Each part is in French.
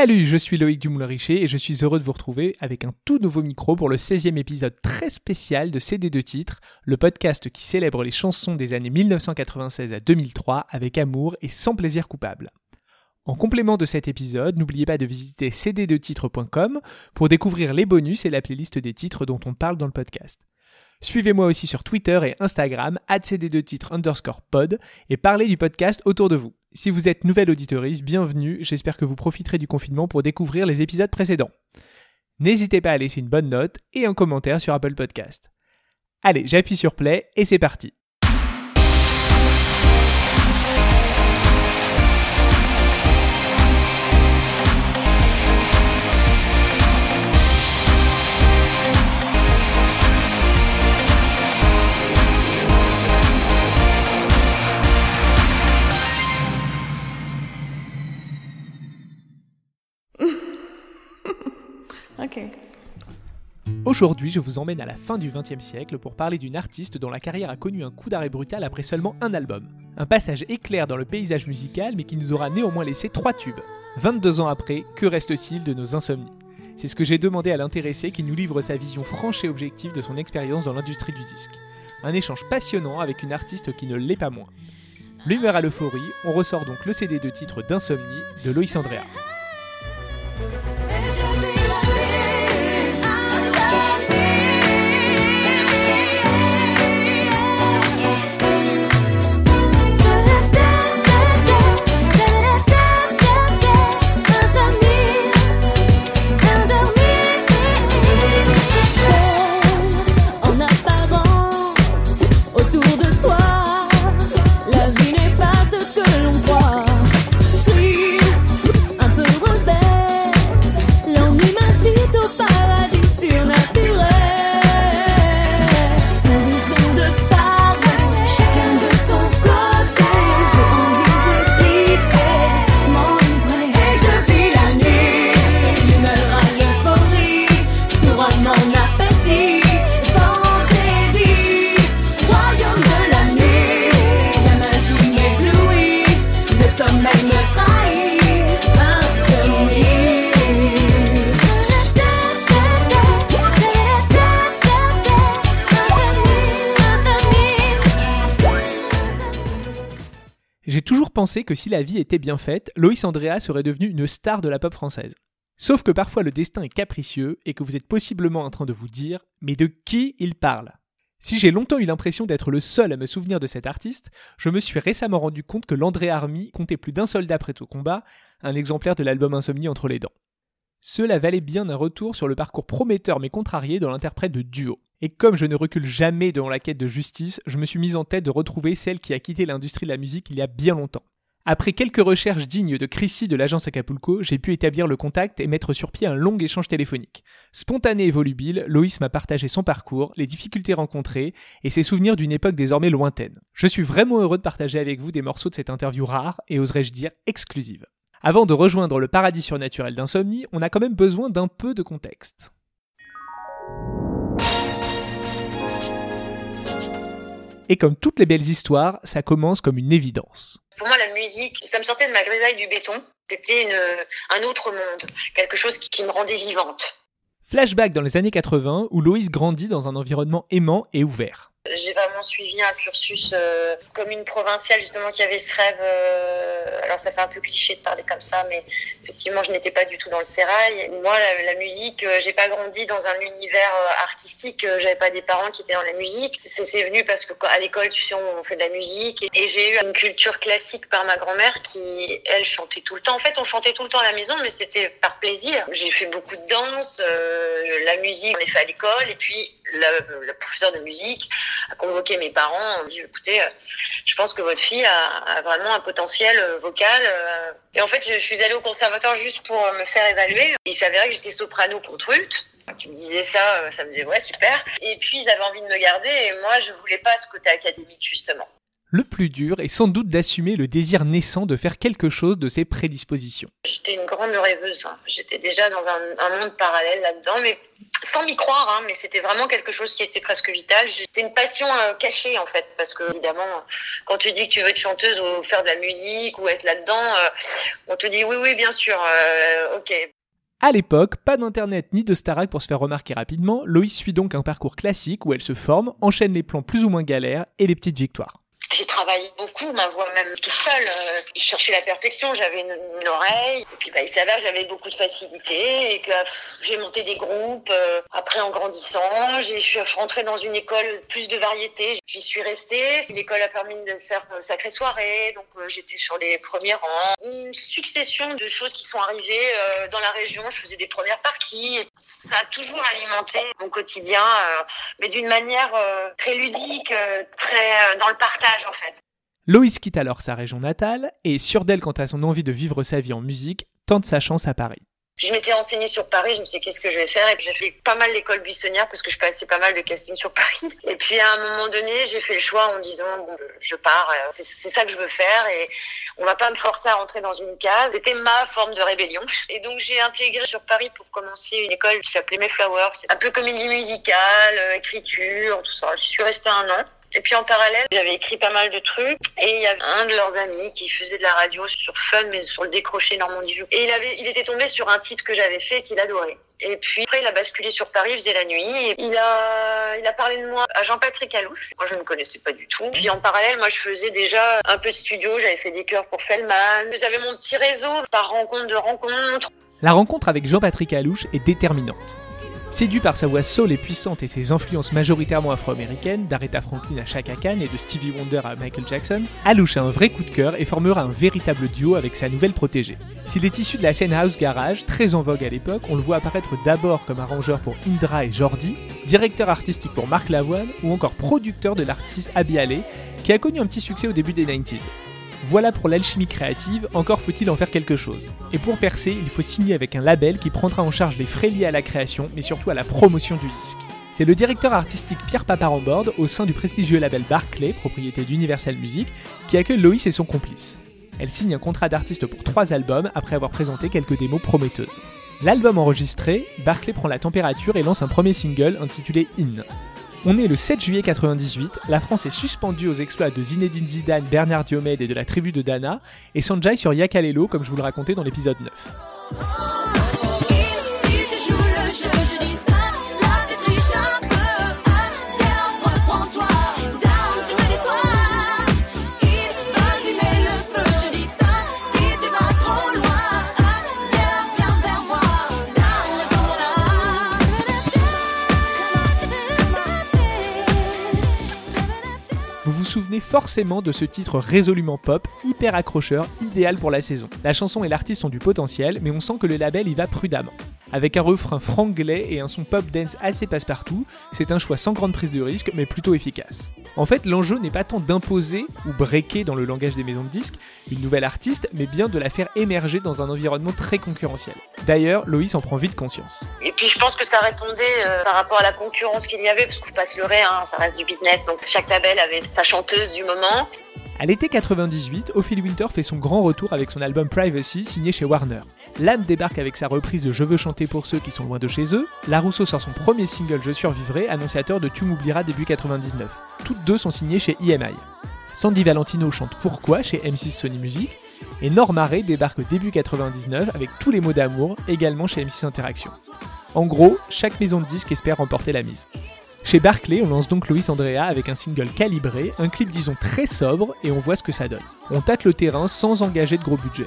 Salut, je suis Loïc Dumoulin-Richer et je suis heureux de vous retrouver avec un tout nouveau micro pour le 16e épisode très spécial de CD de titres, le podcast qui célèbre les chansons des années 1996 à 2003 avec amour et sans plaisir coupable. En complément de cet épisode, n'oubliez pas de visiter cd2titres.com pour découvrir les bonus et la playlist des titres dont on parle dans le podcast. Suivez-moi aussi sur Twitter et Instagram, cd2titres underscore pod, et parlez du podcast autour de vous. Si vous êtes nouvelle auditoriste, bienvenue, j'espère que vous profiterez du confinement pour découvrir les épisodes précédents. N'hésitez pas à laisser une bonne note et un commentaire sur Apple Podcast. Allez, j'appuie sur play et c'est parti. Aujourd'hui, je vous emmène à la fin du XXe siècle pour parler d'une artiste dont la carrière a connu un coup d'arrêt brutal après seulement un album. Un passage éclair dans le paysage musical, mais qui nous aura néanmoins laissé trois tubes. 22 ans après, que reste-t-il de nos insomnies? C'est ce que j'ai demandé à l'intéressé qui nous livre sa vision franche et objective de son expérience dans l'industrie du disque. Un échange passionnant avec une artiste qui ne l'est pas moins. L'humeur à l'euphorie, on ressort donc le CD de titre d'Insomnie de Loïs Andrea. Que si la vie était bien faite, Loïs Andrea serait devenu une star de la pop française. Sauf que parfois le destin est capricieux et que vous êtes possiblement en train de vous dire mais de qui il parle? Si j'ai longtemps eu l'impression d'être le seul à me souvenir de cet artiste, je me suis récemment rendu compte que l'André Army comptait plus d'un soldat prêt au combat, un exemplaire de l'album Insomnie entre les dents. Cela valait bien un retour sur le parcours prometteur mais contrarié de l'interprète de Duo. Et comme je ne recule jamais devant la quête de justice, je me suis mise en tête de retrouver celle qui a quitté l'industrie de la musique il y a bien longtemps. Après quelques recherches dignes de Chrissy de l'agence Acapulco, j'ai pu établir le contact et mettre sur pied un long échange téléphonique. Spontané et volubile, Loïs m'a partagé son parcours, les difficultés rencontrées et ses souvenirs d'une époque désormais lointaine. Je suis vraiment heureux de partager avec vous des morceaux de cette interview rare et oserais-je dire exclusive. Avant de rejoindre le paradis surnaturel d'insomnie, on a quand même besoin d'un peu de contexte. Et comme toutes les belles histoires, ça commence comme une évidence. Pour moi, la musique, ça me sortait de ma grisaille du béton. C'était un autre monde, quelque chose qui, qui me rendait vivante. Flashback dans les années 80 où Loïs grandit dans un environnement aimant et ouvert. J'ai vraiment suivi un cursus euh, comme une provinciale justement qui avait ce rêve. euh, alors ça fait un peu cliché de parler comme ça, mais effectivement je n'étais pas du tout dans le sérail. Moi la, musique, euh, j'ai pas grandi dans un univers euh, artistique. euh, J'avais pas des parents qui étaient dans la musique. C'est venu parce que à l'école tu sais on fait de la musique et, j'ai eu une culture classique par ma grand-mère qui elle chantait tout le temps. En fait on chantait tout le temps à la maison, mais c'était par plaisir. J'ai fait beaucoup de danse, la musique on est fait à l'école et puis la, la professeure de musique a convoqué mes parents, on dit écoutez, euh, je pense que votre fille a, vraiment un potentiel euh, vocal. euh. Et en fait, je, suis allée au conservatoire juste pour me faire évaluer. Il s'avérait que j'étais soprano contre-ut. Tu me disais ça, ça me disait ouais super. Et puis ils avaient envie de me garder et moi je voulais pas ce côté académique justement. Le plus dur est sans doute d'assumer le désir naissant de faire quelque chose de ses prédispositions. J'étais une grande rêveuse. hein. J'étais déjà dans un, un monde parallèle là-dedans, mais sans m'y croire. hein, mais c'était vraiment quelque chose qui était presque vital. C'était une passion euh, cachée en fait, parce que évidemment, quand tu dis que tu veux être chanteuse ou faire de la musique ou être là-dedans, euh, on te dit oui, oui, bien sûr, euh, ok. À l'époque, pas d'internet ni de Starac pour se faire remarquer rapidement, Loïs suit donc un parcours classique où elle se forme, enchaîne les plans plus ou moins galères et les petites victoires. Travaillé beaucoup, ma voix même tout seule. Euh, Je cherchais la perfection, j'avais une, une oreille. Et puis bah, il s'avère j'avais beaucoup de facilité et que j'ai monté des groupes. euh, après, en grandissant, je suis rentrée dans une école plus de variété. J'y suis restée. L'école a permis de faire euh, sacrée soirée, donc j'étais sur les premiers rangs. Une succession de choses qui sont arrivées dans la région. Je faisais des premières parties. Ça a toujours alimenté mon quotidien, mais d'une manière très ludique, très dans le partage en fait. Loïs quitte alors sa région natale et, sûre d'elle quant à son envie de vivre sa vie en musique, tente sa chance à Paris. Je m'étais renseignée sur Paris, je me suis dit qu'est-ce que je vais faire? Et j'ai fait pas mal l'école buissonnière parce que je passais pas mal de casting sur Paris. Et puis à un moment donné, j'ai fait le choix en me disant bon, je pars, euh, c'est ça que je veux faire et on va pas me forcer à rentrer dans une case. C'était ma forme de rébellion. Et donc j'ai intégré sur Paris pour commencer une école qui s'appelait Mayflower, un peu comédie musicale, euh, écriture, tout ça. Je suis restée un an. Et puis en parallèle, j'avais écrit pas mal de trucs. Et il y avait un de leurs amis qui faisait de la radio sur Fun, mais sur le décroché Normandie Joue. Et il était tombé sur un titre que j'avais fait qu'il adorait. Et puis après, il a basculé sur Paris, il faisait la nuit. Et il a, il a parlé de moi à Jean-Patrick Alouche. Moi, je ne connaissais pas du tout. Puis en parallèle, moi, je faisais déjà un peu de studio. J'avais fait des chœurs pour Fellman. J'avais mon petit réseau par rencontre de rencontres. La rencontre avec Jean-Patrick Alouche est déterminante. Séduit par sa voix soul et puissante et ses influences majoritairement afro-américaines, d'Aretha Franklin à Chaka Khan et de Stevie Wonder à Michael Jackson, Alouche a un vrai coup de cœur et formera un véritable duo avec sa nouvelle protégée. S'il est issu de la scène house garage, très en vogue à l'époque, on le voit apparaître d'abord comme arrangeur pour Indra et Jordi, directeur artistique pour Marc Lavoine ou encore producteur de l'artiste Abby Alley, qui a connu un petit succès au début des 90s. Voilà pour l'alchimie créative, encore faut-il en faire quelque chose. Et pour percer, il faut signer avec un label qui prendra en charge les frais liés à la création, mais surtout à la promotion du disque. C'est le directeur artistique Pierre Paparambord, au sein du prestigieux label Barclay, propriété d'Universal Music, qui accueille Loïs et son complice. Elle signe un contrat d'artiste pour trois albums après avoir présenté quelques démos prometteuses. L'album enregistré, Barclay prend la température et lance un premier single intitulé In. On est le 7 juillet 98, la France est suspendue aux exploits de Zinedine Zidane, Bernard Diomède et de la tribu de Dana, et Sanjay sur Yakalelo comme je vous le racontais dans l'épisode 9. Vous vous souvenez forcément de ce titre résolument pop, hyper accrocheur, idéal pour la saison. La chanson et l'artiste ont du potentiel, mais on sent que le label y va prudemment. Avec un refrain franglais et un son pop dance assez passe-partout, c'est un choix sans grande prise de risque, mais plutôt efficace. En fait, l'enjeu n'est pas tant d'imposer ou breaker dans le langage des maisons de disques une nouvelle artiste, mais bien de la faire émerger dans un environnement très concurrentiel. D'ailleurs, Loïs en prend vite conscience. Et puis je pense que ça répondait euh, par rapport à la concurrence qu'il y avait, parce qu'on passe le ré, hein, ça reste du business, donc chaque label avait sa chanteuse du moment. À l'été 98, Ophélie Winter fait son grand retour avec son album Privacy signé chez Warner. L'âme débarque avec sa reprise de Je veux chanter pour ceux qui sont loin de chez eux. La Rousseau sort son premier single Je survivrai, annonciateur de Tu m'oublieras début 99. Toutes deux sont signées chez EMI. Sandy Valentino chante Pourquoi chez M6 Sony Music. Et Norma Ray débarque début 99 avec tous les mots d'amour, également chez M6 Interaction. En gros, chaque maison de disques espère remporter la mise. Chez Barclay, on lance donc Loïs Andrea avec un single calibré, un clip disons très sobre et on voit ce que ça donne. On tâte le terrain sans engager de gros budget.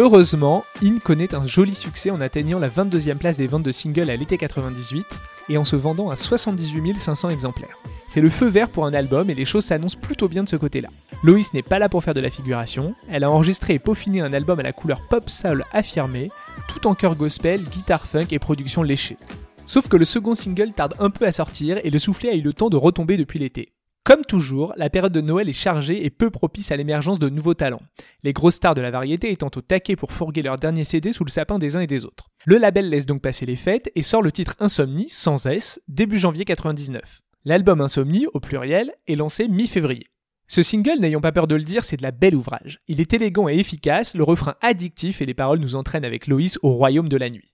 Heureusement, In connaît un joli succès en atteignant la 22e place des ventes de singles à l'été 98 et en se vendant à 78 500 exemplaires. C'est le feu vert pour un album et les choses s'annoncent plutôt bien de ce côté-là. Loïs n'est pas là pour faire de la figuration, elle a enregistré et peaufiné un album à la couleur pop soul affirmée, tout en chœur gospel, guitare funk et production léchée. Sauf que le second single tarde un peu à sortir et le soufflet a eu le temps de retomber depuis l'été. Comme toujours, la période de Noël est chargée et peu propice à l'émergence de nouveaux talents, les grosses stars de la variété étant au taquet pour fourguer leur dernier CD sous le sapin des uns et des autres. Le label laisse donc passer les fêtes et sort le titre Insomnie, sans S, début janvier 99. L'album Insomnie, au pluriel, est lancé mi-février. Ce single, n'ayons pas peur de le dire, c'est de la belle ouvrage. Il est élégant et efficace, le refrain addictif et les paroles nous entraînent avec Loïs au royaume de la nuit.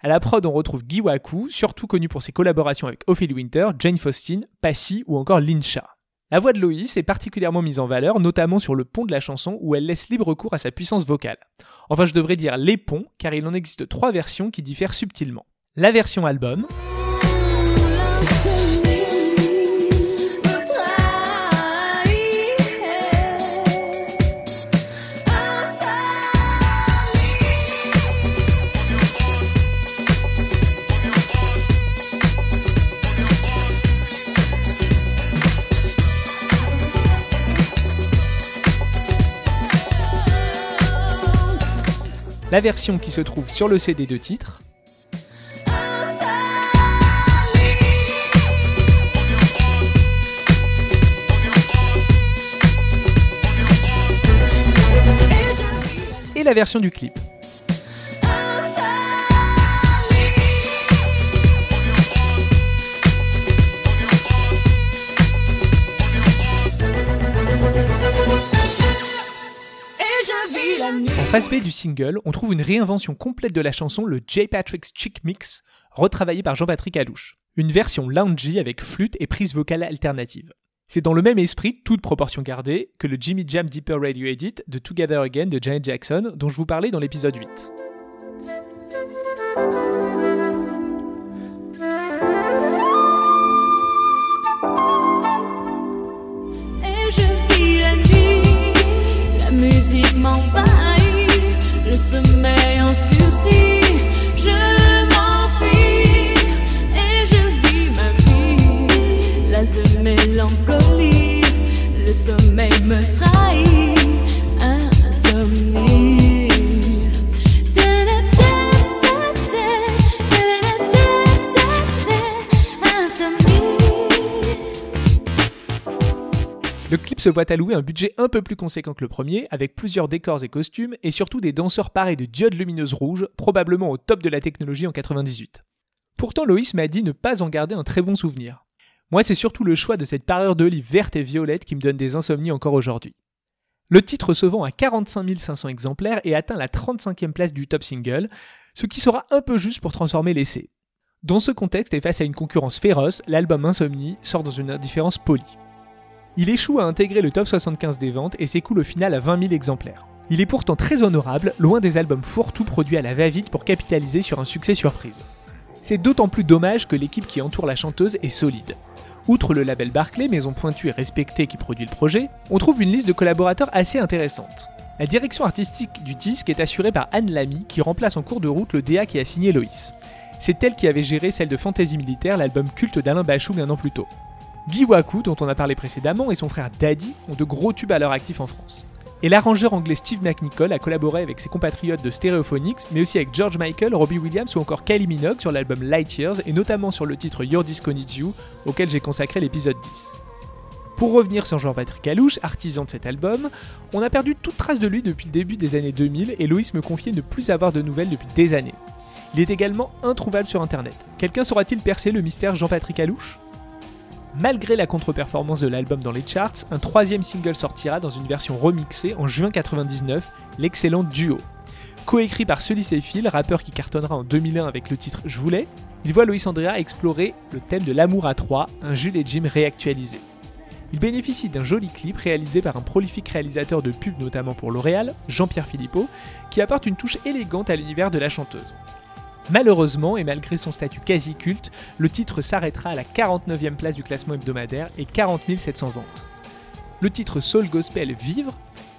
À la prod, on retrouve Guy Waku, surtout connu pour ses collaborations avec Ophélie Winter, Jane Faustin, Passy ou encore Lincha. La voix de Loïs est particulièrement mise en valeur, notamment sur le pont de la chanson où elle laisse libre cours à sa puissance vocale. Enfin, je devrais dire les ponts, car il en existe trois versions qui diffèrent subtilement. La version album, la version qui se trouve sur le CD de titre, et la version du clip. Face B du single, on trouve une réinvention complète de la chanson, le J. Patrick's Chick Mix, retravaillé par Jean-Patrick Alouche. Une version loungy avec flûte et prise vocale alternative. C'est dans le même esprit, toute proportion gardée, que le Jimmy Jam Deeper Radio Edit de Together Again de Janet Jackson, dont je vous parlais dans l'épisode 8. Et je vis la nuit, la musique m'envahit, se voit allouer un budget un peu plus conséquent que le premier, avec plusieurs décors et costumes, et surtout des danseurs parés de diodes lumineuses rouges, probablement au top de la technologie en 98. Pourtant, Loïs m'a dit ne pas en garder un très bon souvenir. Moi, c'est surtout le choix de cette parure d'olive verte et violette qui me donne des insomnies encore aujourd'hui. Le titre se vend à 45 500 exemplaires et atteint la 35e place du top single, ce qui sera un peu juste pour transformer l'essai. Dans ce contexte et face à une concurrence féroce, l'album Insomnie sort dans une indifférence polie. Il échoue à intégrer le top 75 des ventes et s'écoule au final à 20 000 exemplaires. Il est pourtant très honorable, loin des albums fourre-tout produits à la va-vite pour capitaliser sur un succès surprise. C'est d'autant plus dommage que l'équipe qui entoure la chanteuse est solide. Outre le label Barclay, maison pointue et respectée qui produit le projet, on trouve une liste de collaborateurs assez intéressante. La direction artistique du disque est assurée par Anne Lamy, qui remplace en cours de route le DA qui a signé Loïs. C'est elle qui avait géré celle de Fantasy Militaire, l'album culte d'Alain Bachung un an plus tôt. Guy Waku, dont on a parlé précédemment, et son frère Daddy ont de gros tubes à leur actif en France. Et l'arrangeur anglais Steve McNichol a collaboré avec ses compatriotes de Stereophonics, mais aussi avec George Michael, Robbie Williams ou encore Kylie Minogue sur l'album Light Years et notamment sur le titre Your Disco Needs You, auquel j'ai consacré l'épisode 10. Pour revenir sur Jean-Patrick Alouche, artisan de cet album, on a perdu toute trace de lui depuis le début des années 2000 et Loïs me confiait ne plus avoir de nouvelles depuis des années. Il est également introuvable sur internet. Quelqu'un saura-t-il percer le mystère Jean-Patrick Alouche Malgré la contre-performance de l'album dans les charts, un troisième single sortira dans une version remixée en juin 99, l'excellent Duo. Coécrit par Sully Phil, rappeur qui cartonnera en 2001 avec le titre Je voulais, il voit Loïs Andrea explorer le thème de l'amour à trois, un Jules et Jim réactualisé. Il bénéficie d'un joli clip réalisé par un prolifique réalisateur de pubs notamment pour L'Oréal, Jean-Pierre Philippot, qui apporte une touche élégante à l'univers de la chanteuse. Malheureusement, et malgré son statut quasi culte, le titre s'arrêtera à la 49e place du classement hebdomadaire et 40 700 ventes. Le titre Soul Gospel Vivre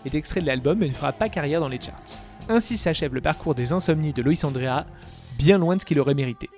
est extrait de l'album mais ne fera pas carrière dans les charts. Ainsi s'achève le parcours des insomnies de Loïs Andrea, bien loin de ce qu'il aurait mérité.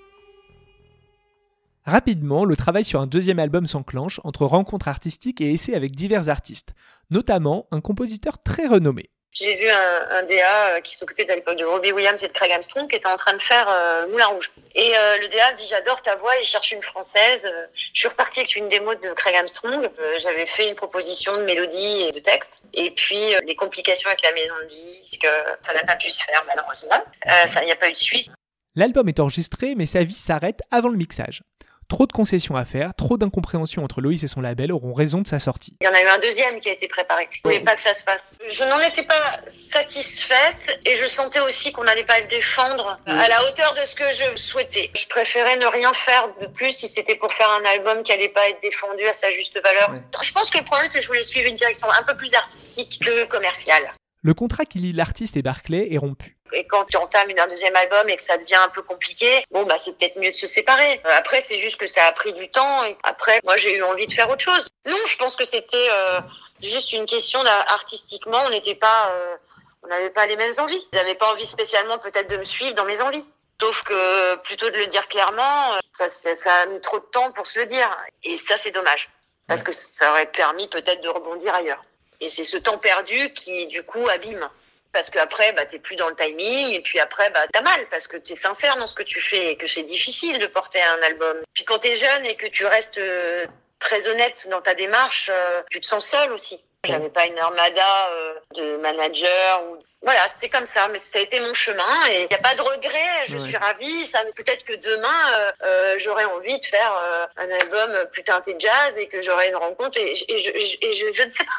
Rapidement, le travail sur un deuxième album s'enclenche entre rencontres artistiques et essais avec divers artistes, notamment un compositeur très renommé. J'ai vu un, DA euh, qui s'occupait de l'époque de Robbie Williams et de Craig Armstrong qui était en train de faire euh, Moulin Rouge. Et euh, le DA dit j'adore ta voix, il cherche une française. Je suis repartie avec une démo de Craig Armstrong. J'avais fait une proposition de mélodie et de texte. Et puis les complications avec la maison de disque, ça n'a pas pu se faire malheureusement. Il n'y a pas eu de suite. L'album est enregistré mais sa vie s'arrête avant le mixage. Trop de concessions à faire, trop d'incompréhension entre Loïs et son label auront raison de sa sortie. Il y en a eu un deuxième qui a été préparé. Je voulais pas que ça se passe. Je n'en étais pas satisfaite et je sentais aussi qu'on n'allait pas le défendre à la hauteur de ce que je souhaitais. Je préférais ne rien faire de plus si c'était pour faire un album qui allait pas être défendu à sa juste valeur. Ouais. Je pense que le problème c'est que je voulais suivre une direction un peu plus artistique que commerciale. Le contrat qui lie l'artiste et Barclay est rompu. Et quand tu entames un deuxième album et que ça devient un peu compliqué, bon bah c'est peut-être mieux de se séparer. Euh, Après c'est juste que ça a pris du temps. Et après moi j'ai eu envie de faire autre chose. Non, je pense que c'était euh, juste une question artistiquement, on n'était pas, euh, on n'avait pas les mêmes envies. Ils n'avaient pas envie spécialement peut-être de me suivre dans mes envies. Sauf que plutôt de le dire clairement, ça, ça, ça a mis trop de temps pour se le dire. Et ça c'est dommage parce que ça aurait permis peut-être de rebondir ailleurs. Et c'est ce temps perdu qui du coup abîme parce qu'après bah t'es plus dans le timing et puis après bah t'as mal parce que t'es sincère dans ce que tu fais et que c'est difficile de porter un album. Puis quand t'es jeune et que tu restes euh, très honnête dans ta démarche, euh, tu te sens seul aussi. J'avais pas une armada euh, de manager ou voilà, c'est comme ça, mais ça a été mon chemin et il n'y a pas de regret. Je Ouais. suis ravie. Ça, peut-être que demain, euh, euh, j'aurai envie de faire euh, un album plus teinté jazz et que j'aurai une rencontre et, et je, et je- et je- je ne sais pas.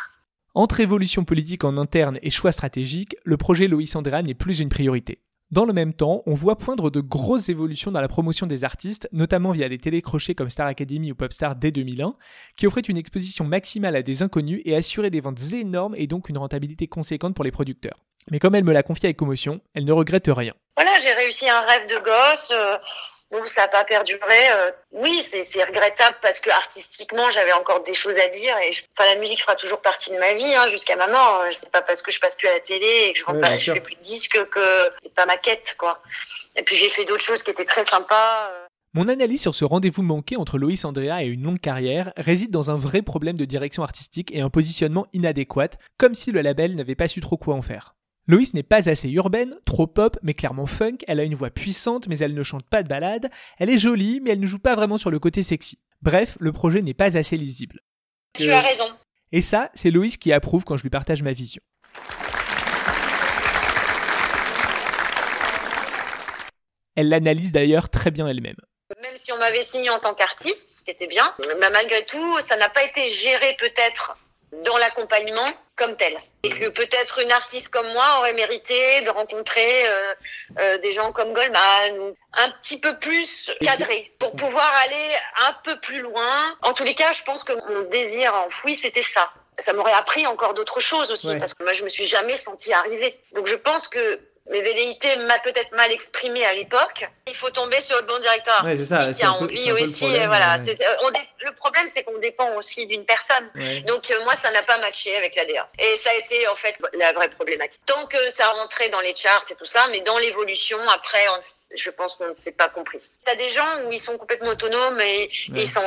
Entre évolution politique en interne et choix stratégiques, le projet Loïs Andrea n'est plus une priorité. Dans le même temps, on voit poindre de grosses évolutions dans la promotion des artistes, notamment via des télécrochets comme Star Academy ou Popstar dès 2001, qui offraient une exposition maximale à des inconnus et assuraient des ventes énormes et donc une rentabilité conséquente pour les producteurs. Mais comme elle me l'a confié avec commotion, elle ne regrette rien. Voilà, j'ai réussi un rêve de gosse. euh, bon, ça n'a pas perduré. euh, oui, c'est regrettable parce que artistiquement, j'avais encore des choses à dire. Et je, enfin, la musique fera toujours partie de ma vie hein, jusqu'à ma mort. Euh, C'est pas parce que je passe plus à la télé et que je, Ouais, pas, je fais plus de disques que c'est pas ma quête, quoi. Et puis j'ai fait d'autres choses qui étaient très sympas. euh. Mon analyse sur ce rendez-vous manqué entre Loïs Andrea et une longue carrière réside dans un vrai problème de direction artistique et un positionnement inadéquat, comme si le label n'avait pas su trop quoi en faire. Loïs n'est pas assez urbaine, trop pop, mais clairement funk, elle a une voix puissante, mais elle ne chante pas de ballade, elle est jolie, mais elle ne joue pas vraiment sur le côté sexy. Bref, le projet n'est pas assez lisible. Tu as raison. Et ça, c'est Loïs qui approuve quand je lui partage ma vision. Elle l'analyse d'ailleurs très bien elle-même. Même si on m'avait signé en tant qu'artiste, ce qui était bien, mais malgré tout, ça n'a pas été géré peut-être dans l'accompagnement comme tel. Et que peut-être une artiste comme moi aurait mérité de rencontrer euh, euh, des gens comme Goldman, un petit peu plus cadrés, pour pouvoir aller un peu plus loin. En tous les cas, je pense que mon désir enfoui, c'était ça. Ça m'aurait appris encore d'autres choses aussi, Ouais. parce que moi, je me suis jamais sentie arriver. Donc je pense que mes velléités m'a peut-être mal exprimé à l'époque. Il faut tomber sur le bon directeur Ouais, c'est ça, c'est un peu- un peu le aussi. problème, voilà, ouais. euh, on dé- le problème, c'est qu'on dépend aussi d'une personne. Donc euh, moi, ça n'a pas matché avec l'ADA. Et ça a été en fait la vraie problématique. Tant que ça rentrait dans les charts et tout ça, mais dans l'évolution, après, on- je pense qu'on ne s'est pas compris. T'as des gens où ils sont complètement autonomes et ils s'en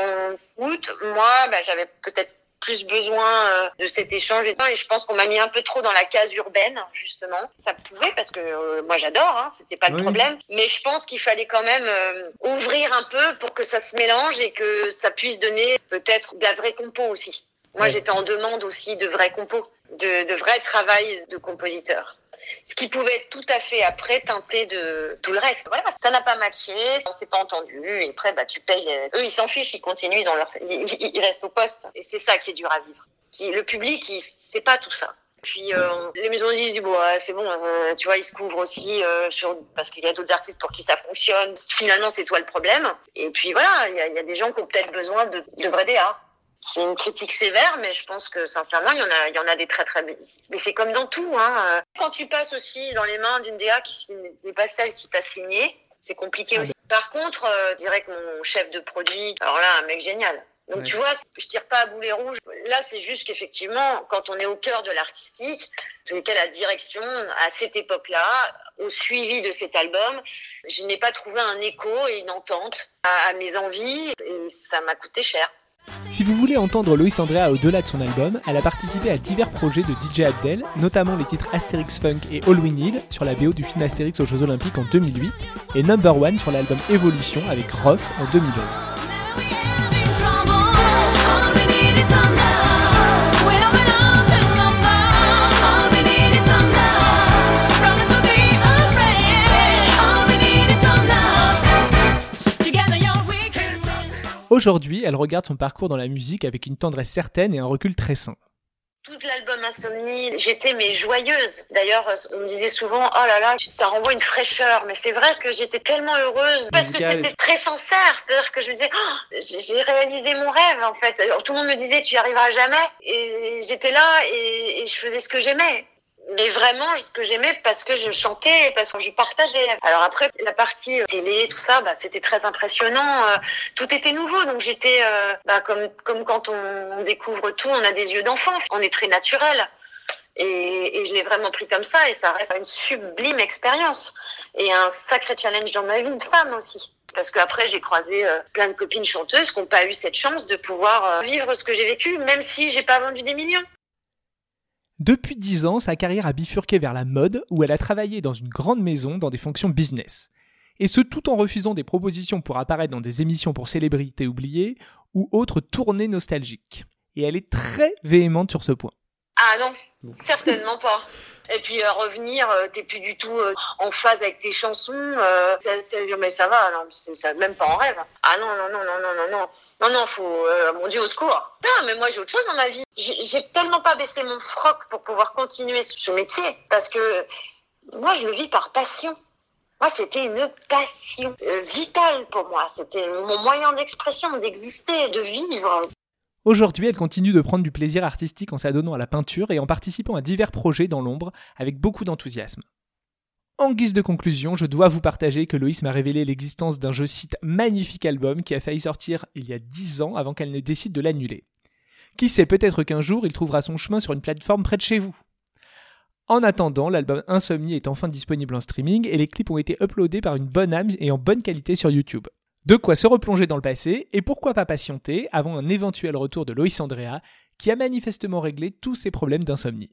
foutent. Moi, bah, j'avais peut-être plus besoin euh, de cet échange et je pense qu'on m'a mis un peu trop dans la case urbaine justement. Ça pouvait parce que euh, moi j'adore hein, c'était pas le Oui. problème. Mais je pense qu'il fallait quand même euh, ouvrir un peu pour que ça se mélange et que ça puisse donner peut-être de la vraie compo aussi. Moi Ouais. j'étais en demande aussi de vrais compos de, de vrai travail de compositeur ce qui pouvait tout à fait après teinter de tout le reste. Voilà, ça n'a pas matché, on s'est pas entendu, et après, bah, tu payes. euh, Eux, ils s'en fichent, ils continuent, ils ont leur, ils, restent au poste. Et c'est ça qui est dur à vivre. Le public, il sait pas tout ça. Puis euh, les maisons disques du bois, c'est bon, euh, tu vois, ils se couvrent aussi euh, sur parce qu'il y a d'autres artistes pour qui ça fonctionne. Finalement, c'est toi le problème. Et puis voilà, il y y a des gens qui ont peut-être besoin de, de vrais DA. C'est une critique sévère, mais je pense que sincèrement, il y en a, il y en a des très très. Mais c'est comme dans tout, hein. euh, Quand tu passes aussi dans les mains d'une DA qui n'est pas celle qui t'a signé, c'est compliqué Ah aussi. Par contre, euh, je dirais que mon chef de produit, alors là, un mec génial. Donc Ouais. tu vois, je tire pas à boulet rouge. Là, c'est juste qu'effectivement, quand on est au cœur de l'artistique, en cas, la direction, à cette époque-là, au suivi de cet album, je n'ai pas trouvé un écho et une entente à, à mes envies et ça m'a coûté cher. Si vous voulez entendre Loïs Andrea au-delà de son album, elle a participé à divers projets de DJ Abdel, notamment les titres Astérix Funk et All We Need sur la BO du film Astérix aux Jeux Olympiques en 2008 et Number One sur l'album Evolution avec Roth en 2011. Aujourd'hui, elle regarde son parcours dans la musique avec une tendresse certaine et un recul très sain. Tout l'album Insomnie, j'étais mais joyeuse. D'ailleurs, on me disait souvent, oh là là, ça renvoie une fraîcheur. Mais c'est vrai que j'étais tellement heureuse parce que c'était très sincère. C'est-à-dire que je me disais, Oh, j'ai j'ai réalisé mon rêve en fait. Alors, tout le monde me disait, tu y arriveras jamais. Et j'étais là et, et je faisais ce que j'aimais. Mais vraiment, ce que j'aimais parce que je chantais, parce que je partageais. Alors après, la partie euh, télé, tout ça, bah, c'était très impressionnant. Euh, tout était nouveau, donc j'étais euh, bah, comme comme quand on, découvre tout, on a des yeux d'enfant, on est très naturel. Et, et je l'ai vraiment pris comme ça, et ça reste une sublime expérience et un sacré challenge dans ma vie de femme aussi. Parce qu'après, j'ai croisé euh, plein de copines chanteuses qui n'ont pas eu cette chance de pouvoir euh, vivre ce que j'ai vécu, même si j'ai pas vendu des millions. Depuis 10 ans, sa carrière a bifurqué vers la mode, où elle a travaillé dans une grande maison dans des fonctions business. Et ce tout en refusant des propositions pour apparaître dans des émissions pour célébrités oubliées ou autres tournées nostalgiques. Et elle est très véhémente sur ce point. Ah non, certainement pas. Et puis euh, revenir, euh, t'es plus du tout euh, en phase avec tes chansons. Euh, c'est- c'est- mais ça va, non, c'est ça, même pas en rêve. Ah non, non, non, non, non, non, non. Non, non, faut, euh, mon Dieu, au secours. Non, mais moi, j'ai autre chose dans ma vie. J'ai tellement pas baissé mon froc pour pouvoir continuer ce métier. Parce que moi, je le vis par passion. Moi, c'était une passion euh, vitale pour moi. C'était mon moyen d'expression, d'exister, de vivre. Aujourd'hui, elle continue de prendre du plaisir artistique en s'adonnant à la peinture et en participant à divers projets dans l'ombre avec beaucoup d'enthousiasme. En guise de conclusion, je dois vous partager que Loïs m'a révélé l'existence d'un je cite magnifique album qui a failli sortir il y a 10 ans avant qu'elle ne décide de l'annuler. Qui sait, peut-être qu'un jour il trouvera son chemin sur une plateforme près de chez vous. En attendant, l'album Insomnie est enfin disponible en streaming et les clips ont été uploadés par une bonne âme et en bonne qualité sur YouTube. De quoi se replonger dans le passé et pourquoi pas patienter avant un éventuel retour de Loïs Andrea qui a manifestement réglé tous ses problèmes d'insomnie.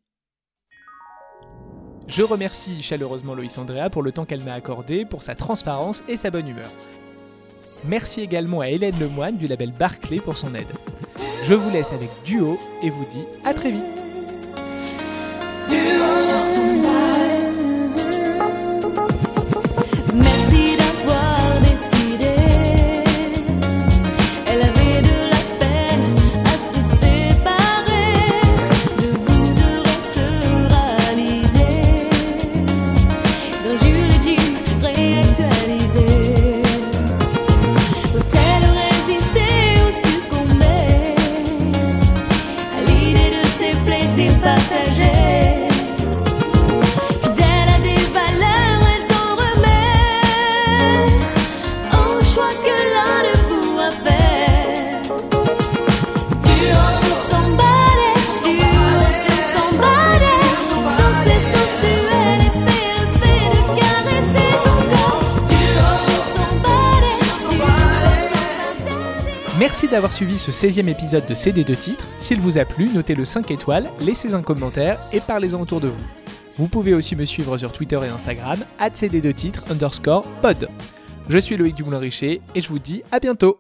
Je remercie chaleureusement Loïs Andrea pour le temps qu'elle m'a accordé, pour sa transparence et sa bonne humeur. Merci également à Hélène Lemoine du label Barclay pour son aide. Je vous laisse avec Duo et vous dis à très vite. D'avoir suivi ce 16e épisode de CD de titres. S'il vous a plu, notez-le 5 étoiles, laissez un commentaire et parlez-en autour de vous. Vous pouvez aussi me suivre sur Twitter et Instagram, cd 2 titres underscore pod. Je suis Loïc Dumoulin-Richer et je vous dis à bientôt